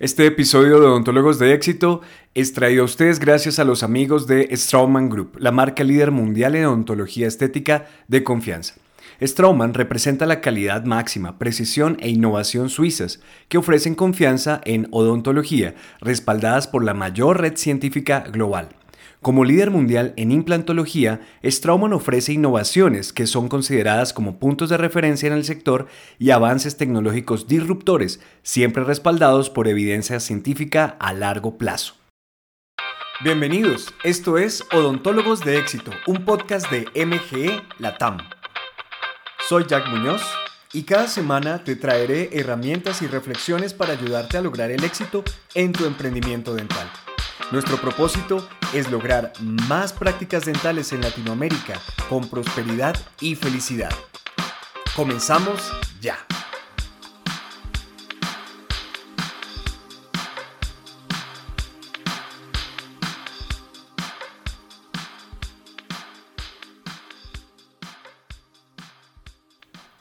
Este episodio de Odontólogos de Éxito es traído a ustedes gracias a los amigos de Straumann Group, la marca líder mundial en odontología estética de confianza. Straumann representa la calidad máxima, precisión e innovación suizas que ofrecen confianza en odontología, respaldadas por la mayor red científica global. Como líder mundial en implantología, Straumann ofrece innovaciones que son consideradas como puntos de referencia en el sector y avances tecnológicos disruptores, siempre respaldados por evidencia científica a largo plazo. Bienvenidos, esto es Odontólogos de Éxito, un podcast de MGE Latam. Soy Jack Muñoz y cada semana te traeré herramientas y reflexiones para ayudarte a lograr el éxito en tu emprendimiento dental. Nuestro propósito es lograr más prácticas dentales en Latinoamérica con prosperidad y felicidad. Comenzamos ya.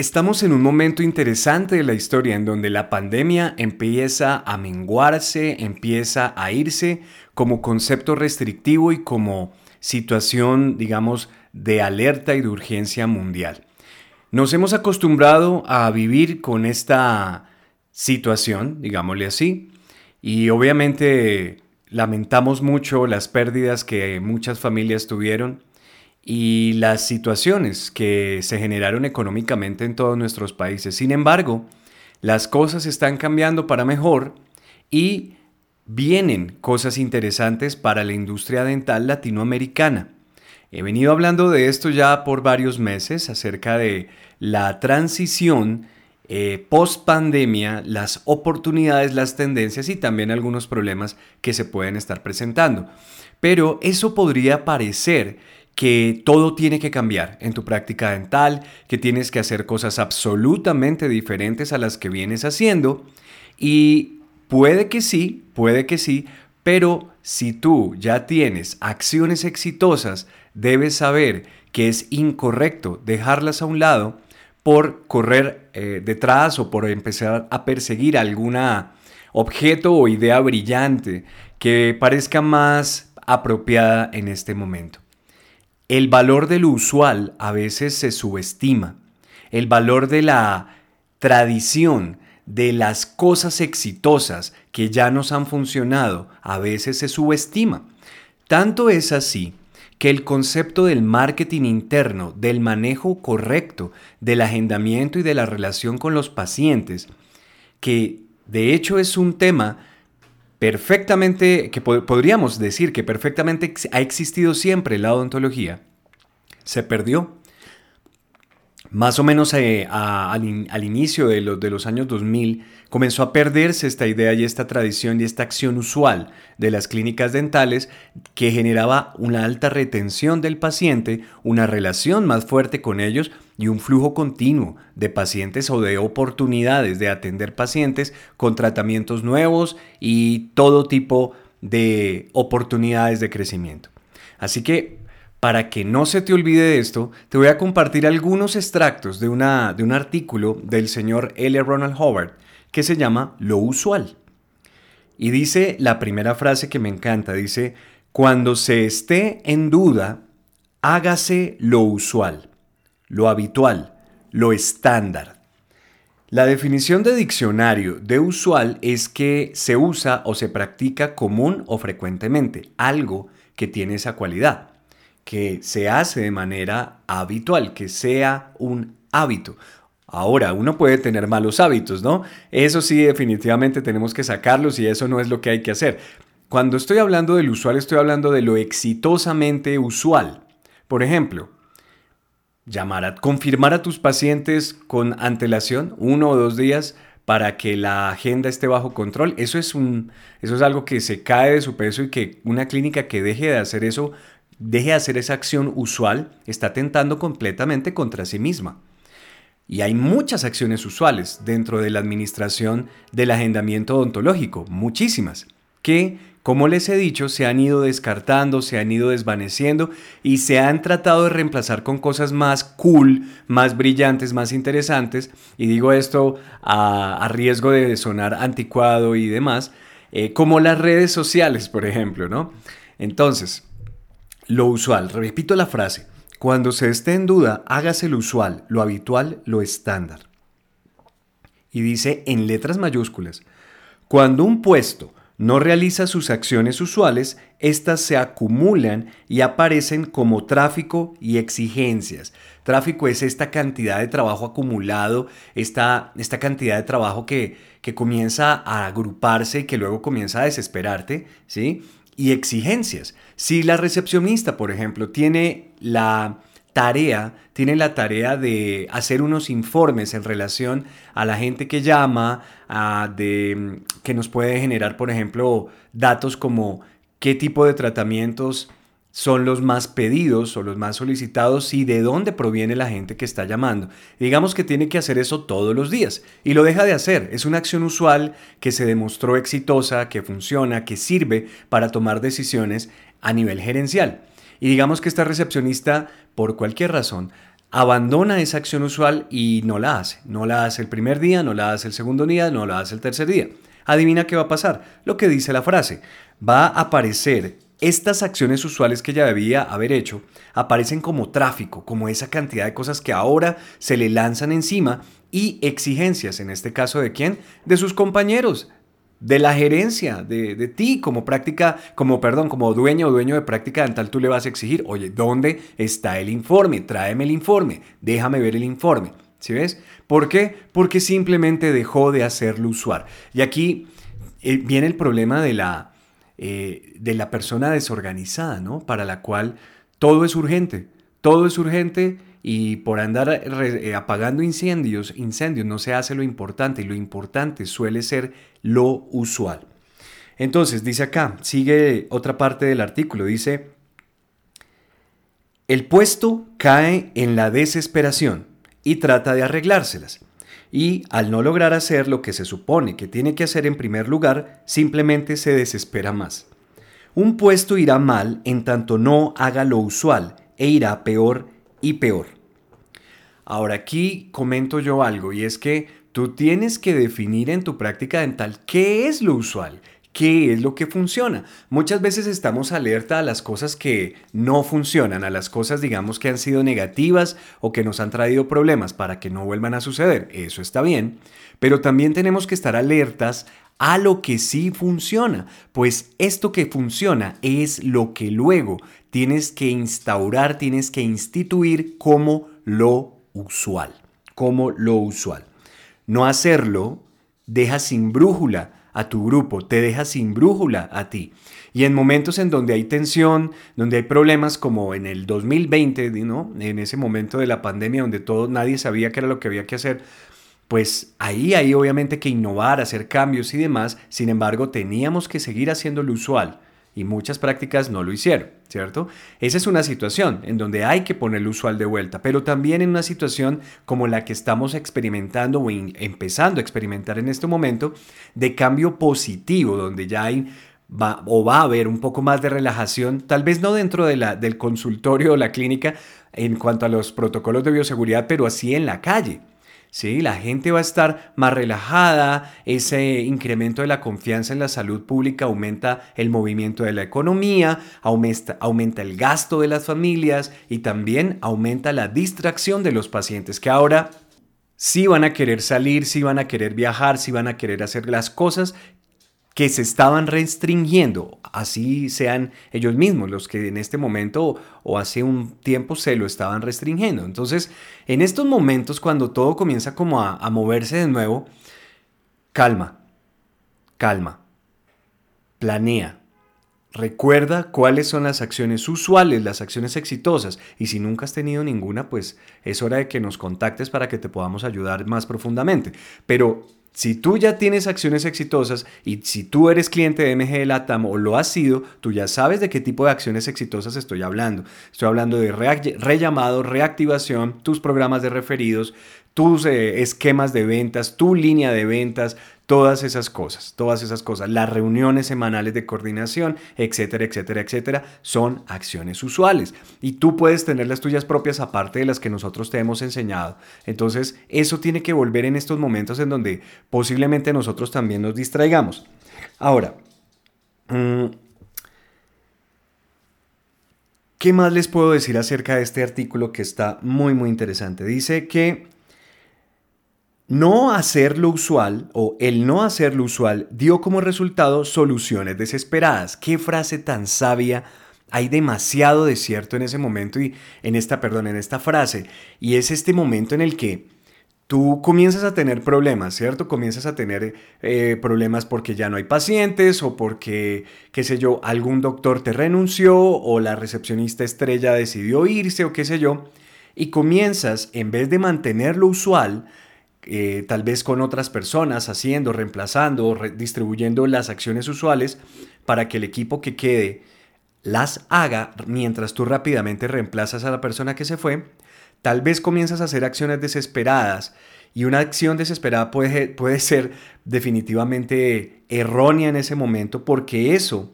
Estamos en un momento interesante de la historia en donde la pandemia empieza a menguarse, empieza a irse como concepto restrictivo y como situación, digamos, de alerta y de urgencia mundial. Nos hemos acostumbrado a vivir con esta situación, digámosle así, y obviamente lamentamos mucho las pérdidas que muchas familias tuvieron y las situaciones que se generaron económicamente en todos nuestros países. Sin embargo, las cosas están cambiando para mejor y vienen cosas interesantes para la industria dental latinoamericana. He venido hablando de esto ya por varios meses acerca de la transición eh, post pandemia, las oportunidades, las tendencias y también algunos problemas que se pueden estar presentando. Pero eso podría parecer que todo tiene que cambiar en tu práctica dental, que tienes que hacer cosas absolutamente diferentes a las que vienes haciendo. Y puede que sí, puede que sí, pero si tú ya tienes acciones exitosas, debes saber que es incorrecto dejarlas a un lado por correr eh, detrás o por empezar a perseguir alguna objeto o idea brillante que parezca más apropiada en este momento. El valor de lo usual a veces se subestima. El valor de la tradición, de las cosas exitosas que ya nos han funcionado, a veces se subestima. Tanto es así que el concepto del marketing interno, del manejo correcto, del agendamiento y de la relación con los pacientes, que de hecho es un tema perfectamente, que podríamos decir que perfectamente ha existido siempre la odontología, se perdió. Más o menos eh, al, inicio de, de los años 2000 comenzó a perderse esta idea y esta tradición y esta acción usual de las clínicas dentales que generaba una alta retención del paciente, una relación más fuerte con ellos y un flujo continuo de pacientes o de oportunidades de atender pacientes con tratamientos nuevos y todo tipo de oportunidades de crecimiento. Así que para que no se te olvide de esto, te voy a compartir algunos extractos de, una, de un artículo del señor L. Ronald Howard que se llama Lo usual. Y dice la primera frase que me encanta, dice, cuando se esté en duda, hágase lo usual, lo habitual, lo estándar. La definición de diccionario de usual es que se usa o se practica común o frecuentemente, algo que tiene esa cualidad que se hace de manera habitual, que sea un hábito. Ahora, uno puede tener malos hábitos, ¿no? Eso sí, definitivamente tenemos que sacarlos y eso no es lo que hay que hacer. Cuando estoy hablando del usual, estoy hablando de lo exitosamente usual. Por ejemplo, llamar a confirmar a tus pacientes con antelación, uno o dos días, para que la agenda esté bajo control. Eso es, un, eso es algo que se cae de su peso y que una clínica que deje de hacer eso deje de hacer esa acción usual, está tentando completamente contra sí misma. Y hay muchas acciones usuales dentro de la administración del agendamiento odontológico, muchísimas, que como les he dicho, se han ido descartando, se han ido desvaneciendo y se han tratado de reemplazar con cosas más cool, más brillantes, más interesantes. Y digo esto a, riesgo de sonar anticuado y demás, eh, como las redes sociales, por ejemplo, ¿no? Entonces, lo usual, repito la frase, cuando se esté en duda, hágase lo usual, lo habitual, lo estándar. Y dice en letras mayúsculas, cuando un puesto no realiza sus acciones usuales, éstas se acumulan y aparecen como tráfico y exigencias. Tráfico es esta cantidad de trabajo acumulado, esta, esta cantidad de trabajo que, que comienza a agruparse y que luego comienza a desesperarte, ¿sí? Y exigencias. Si la recepcionista, por ejemplo, tiene la tarea, tiene la tarea de hacer unos informes en relación a la gente que llama, de, que nos puede generar, por ejemplo, datos como qué tipo de tratamientos son los más pedidos o los más solicitados y de dónde proviene la gente que está llamando. Digamos que tiene que hacer eso todos los días y lo deja de hacer. Es una acción usual que se demostró exitosa, que funciona, que sirve para tomar decisiones a nivel gerencial. Y digamos que esta recepcionista, por cualquier razón, abandona esa acción usual y no la hace. No la hace el primer día, no la hace el segundo día, no la hace el tercer día. Adivina qué va a pasar. Lo que dice la frase. Va a aparecer estas acciones usuales que ya debía haber hecho, aparecen como tráfico, como esa cantidad de cosas que ahora se le lanzan encima y exigencias, en este caso de quién? De sus compañeros, de la gerencia, de, ti como práctica, como perdón, como dueño o dueño de práctica dental, tú le vas a exigir, oye, ¿dónde está el informe? Tráeme el informe, déjame ver el informe. ¿Sí ves? ¿Por qué? Porque simplemente dejó de hacerlo usual. Y aquí eh, viene el problema de la, eh, de la persona desorganizada, ¿no? Para la cual todo es urgente, todo es urgente y por andar eh, apagando incendios, incendios no se hace lo importante y lo importante suele ser lo usual. Entonces, dice acá, sigue otra parte del artículo, dice, el puesto cae en la desesperación y trata de arreglárselas. Y al no lograr hacer lo que se supone que tiene que hacer en primer lugar, simplemente se desespera más. Un puesto irá mal en tanto no haga lo usual e irá peor y peor. Ahora aquí comento yo algo y es que tú tienes que definir en tu práctica dental qué es lo usual, qué es lo que funciona. Muchas veces estamos alerta a las cosas que no funcionan, a las cosas digamos que han sido negativas o que nos han traído problemas para que no vuelvan a suceder. Eso está bien, pero también tenemos que estar alertas a lo que sí funciona, pues esto que funciona es lo que luego tienes que instaurar, tienes que instituir como lo usual, como lo usual. No hacerlo deja sin brújula a tu grupo, te deja sin brújula a ti. Y en momentos en donde hay tensión, donde hay problemas como en el 2020, ¿no? en ese momento de la pandemia donde todo, nadie sabía qué era lo que había que hacer, pues ahí hay obviamente que innovar, hacer cambios y demás, sin embargo teníamos que seguir haciendo lo usual y muchas prácticas no lo hicieron, ¿cierto? Esa es una situación en donde hay que poner lo usual de vuelta, pero también en una situación como la que estamos experimentando o empezando a experimentar en este momento de cambio positivo, donde ya hay va, o va a haber un poco más de relajación, tal vez no dentro de la, del consultorio o la clínica en cuanto a los protocolos de bioseguridad, pero así en la calle. ¿Sí? La gente va a estar más relajada, ese incremento de la confianza en la salud pública aumenta el movimiento de la economía, aumenta, el gasto de las familias y también aumenta la distracción de los pacientes que ahora sí van a querer salir, sí van a querer viajar, sí van a querer hacer las cosas que se estaban restringiendo, así sean ellos mismos los que en este momento o hace un tiempo se lo estaban restringiendo. Entonces, en estos momentos, cuando todo comienza como a, moverse de nuevo, calma, calma, planea, Recuerda cuáles son las acciones usuales, las acciones exitosas. Y si nunca has tenido ninguna, pues es hora de que nos contactes para que te podamos ayudar más profundamente. Pero si tú ya tienes acciones exitosas y si tú eres cliente de MG Latam o lo has sido, tú ya sabes de qué tipo de acciones exitosas estoy hablando. Estoy hablando de rellamado, reactivación, tus programas de referidos, tus eh, esquemas de ventas, tu línea de ventas, Todas esas cosas, todas esas cosas, las reuniones semanales de coordinación, etcétera, etcétera, etcétera, son acciones usuales. Y tú puedes tener las tuyas propias aparte de las que nosotros te hemos enseñado. Entonces, eso tiene que volver en estos momentos en donde posiblemente nosotros también nos distraigamos. Ahora, mm, ¿qué más les puedo decir acerca de este artículo que está muy, muy interesante? Dice que no hacer lo usual o el no hacer lo usual dio como resultado soluciones desesperadas. Qué frase tan sabia. Hay demasiado de cierto en ese momento y en esta, perdón, en esta frase. Y es este momento en el que tú comienzas a tener problemas, ¿cierto? Comienzas a tener eh, problemas porque ya no hay pacientes o porque, qué sé yo, algún doctor te renunció o la recepcionista estrella decidió irse o qué sé yo. Y comienzas, en vez de mantener lo usual, eh, tal vez con otras personas, haciendo, reemplazando, distribuyendo las acciones usuales para que el equipo que quede las haga mientras tú rápidamente reemplazas a la persona que se fue, tal vez comienzas a hacer acciones desesperadas y una acción desesperada puede, puede ser definitivamente errónea en ese momento porque eso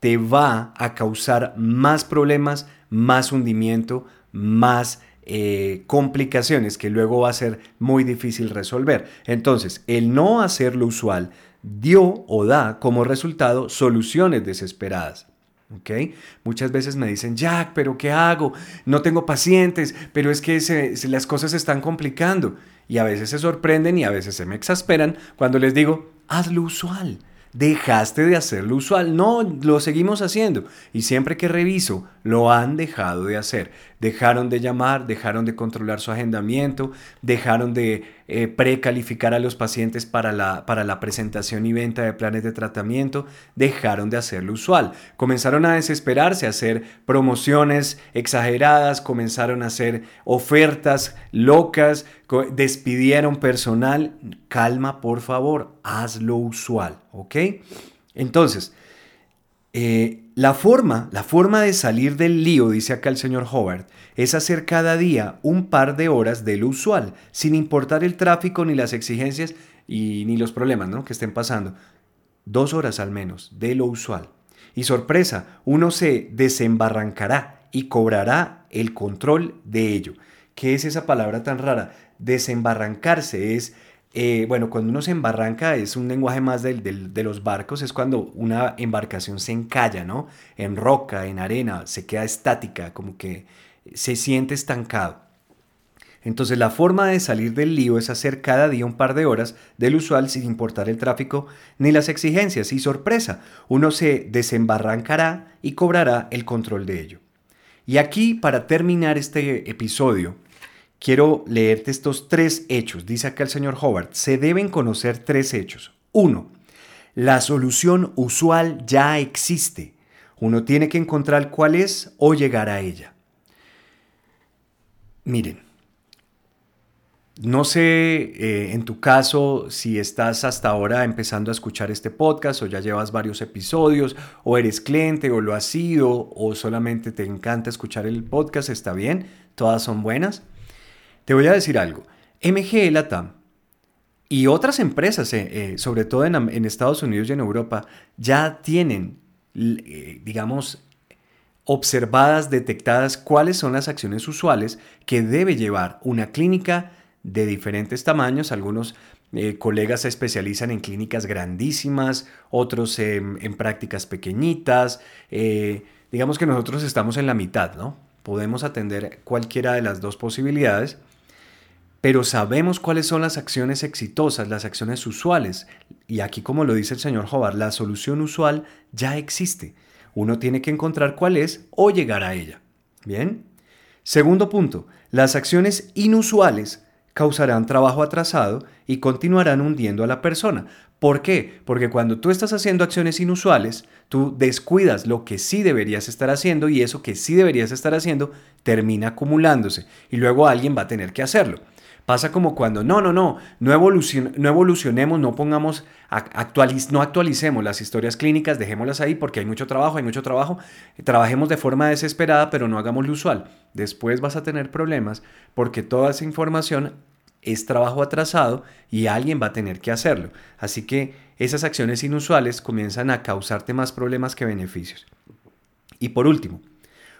te va a causar más problemas, más hundimiento, más eh, complicaciones que luego va a ser muy difícil resolver. Entonces, el no hacer lo usual dio o da como resultado soluciones desesperadas. ¿ok? Muchas veces me dicen, Jack, pero ¿qué hago? No tengo pacientes, pero es que las cosas se están complicando. Y a veces se sorprenden y a veces se me exasperan cuando les digo, haz lo usual dejaste de hacer lo usual. No, lo seguimos haciendo. Y siempre que reviso, lo han dejado de hacer. Dejaron de llamar, dejaron de controlar su agendamiento, dejaron de eh, precalificar a los pacientes para la, para la presentación y venta de planes de tratamiento, dejaron de hacer lo usual. Comenzaron a desesperarse, a hacer promociones exageradas, comenzaron a hacer ofertas locas, despidieron personal. Calma, por favor, haz lo usual, ¿ok? Entonces, eh, la forma, la forma de salir del lío, dice acá el señor Howard, es hacer cada día un par de horas de lo usual, sin importar el tráfico ni las exigencias y ni los problemas ¿no? que estén pasando. Dos horas al menos de lo usual. Y sorpresa, uno se desembarrancará y cobrará el control de ello. ¿Qué es esa palabra tan rara? Desembarrancarse es eh, bueno, cuando uno se embarranca es un lenguaje más del, de los barcos, es cuando una embarcación se encalla, ¿no? En roca, en arena, se queda estática, como que se siente estancado. Entonces la forma de salir del lío es hacer cada día un par de horas del usual sin importar el tráfico ni las exigencias. Y sorpresa, uno se desembarrancará y cobrará el control de ello. Y aquí, para terminar este episodio, quiero leerte estos tres hechos. Dice acá el señor Howard, se deben conocer tres hechos. Uno, la solución usual ya existe. Uno tiene que encontrar cuál es o llegar a ella. Miren, no sé eh, en tu caso si estás hasta ahora empezando a escuchar este podcast o ya llevas varios episodios o eres cliente o lo has sido o solamente te encanta escuchar el podcast, está bien, todas son buenas. Te voy a decir algo. MG Latam y otras empresas, eh, eh, sobre todo en, Estados Unidos y en Europa, ya tienen, eh, digamos, observadas, detectadas cuáles son las acciones usuales que debe llevar una clínica de diferentes tamaños. Algunos colegas se especializan en clínicas grandísimas, otros en, en prácticas pequeñitas. digamos que nosotros estamos en la mitad, ¿no? Podemos atender cualquiera de las dos posibilidades pero sabemos cuáles son las acciones exitosas, las acciones usuales. Y aquí, como lo dice el señor Hobart, la solución usual ya existe. Uno tiene que encontrar cuál es o llegar a ella. Bien. Segundo punto, las acciones inusuales causarán trabajo atrasado y continuarán hundiendo a la persona. ¿Por qué? Porque cuando tú estás haciendo acciones inusuales, tú descuidas lo que sí deberías estar haciendo y eso que sí deberías estar haciendo termina acumulándose y luego alguien va a tener que hacerlo. Pasa como cuando, no, no, no, no, no evolucionemos, no pongamos, no actualicemos las historias clínicas, dejémoslas ahí porque hay mucho trabajo, hay mucho trabajo. Trabajemos de forma desesperada, pero no hagamos lo usual. Después vas a tener problemas porque toda esa información es trabajo atrasado y alguien va a tener que hacerlo. Así que esas acciones inusuales comienzan a causarte más problemas que beneficios. Y por último,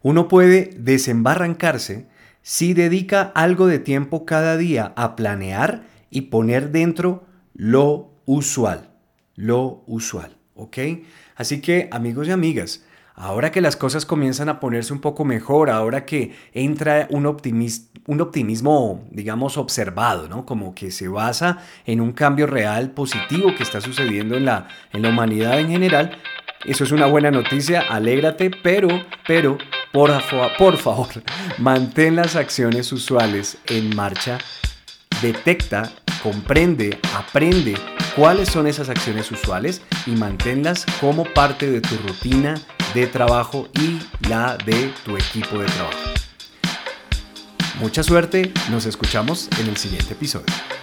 uno puede desembarrancarse si dedica algo de tiempo cada día a planear y poner dentro lo usual, lo usual, ¿ok? Así que amigos y amigas, ahora que las cosas comienzan a ponerse un poco mejor, ahora que entra un, un optimismo, digamos, observado, ¿no? Como que se basa en un cambio real positivo que está sucediendo en la, en la humanidad en general, eso es una buena noticia, alégrate, pero, pero, por, favor, mantén las acciones usuales en marcha, detecta, comprende, aprende cuáles son esas acciones usuales y manténlas como parte de tu rutina de trabajo y la de tu equipo de trabajo. Mucha suerte, nos escuchamos en el siguiente episodio.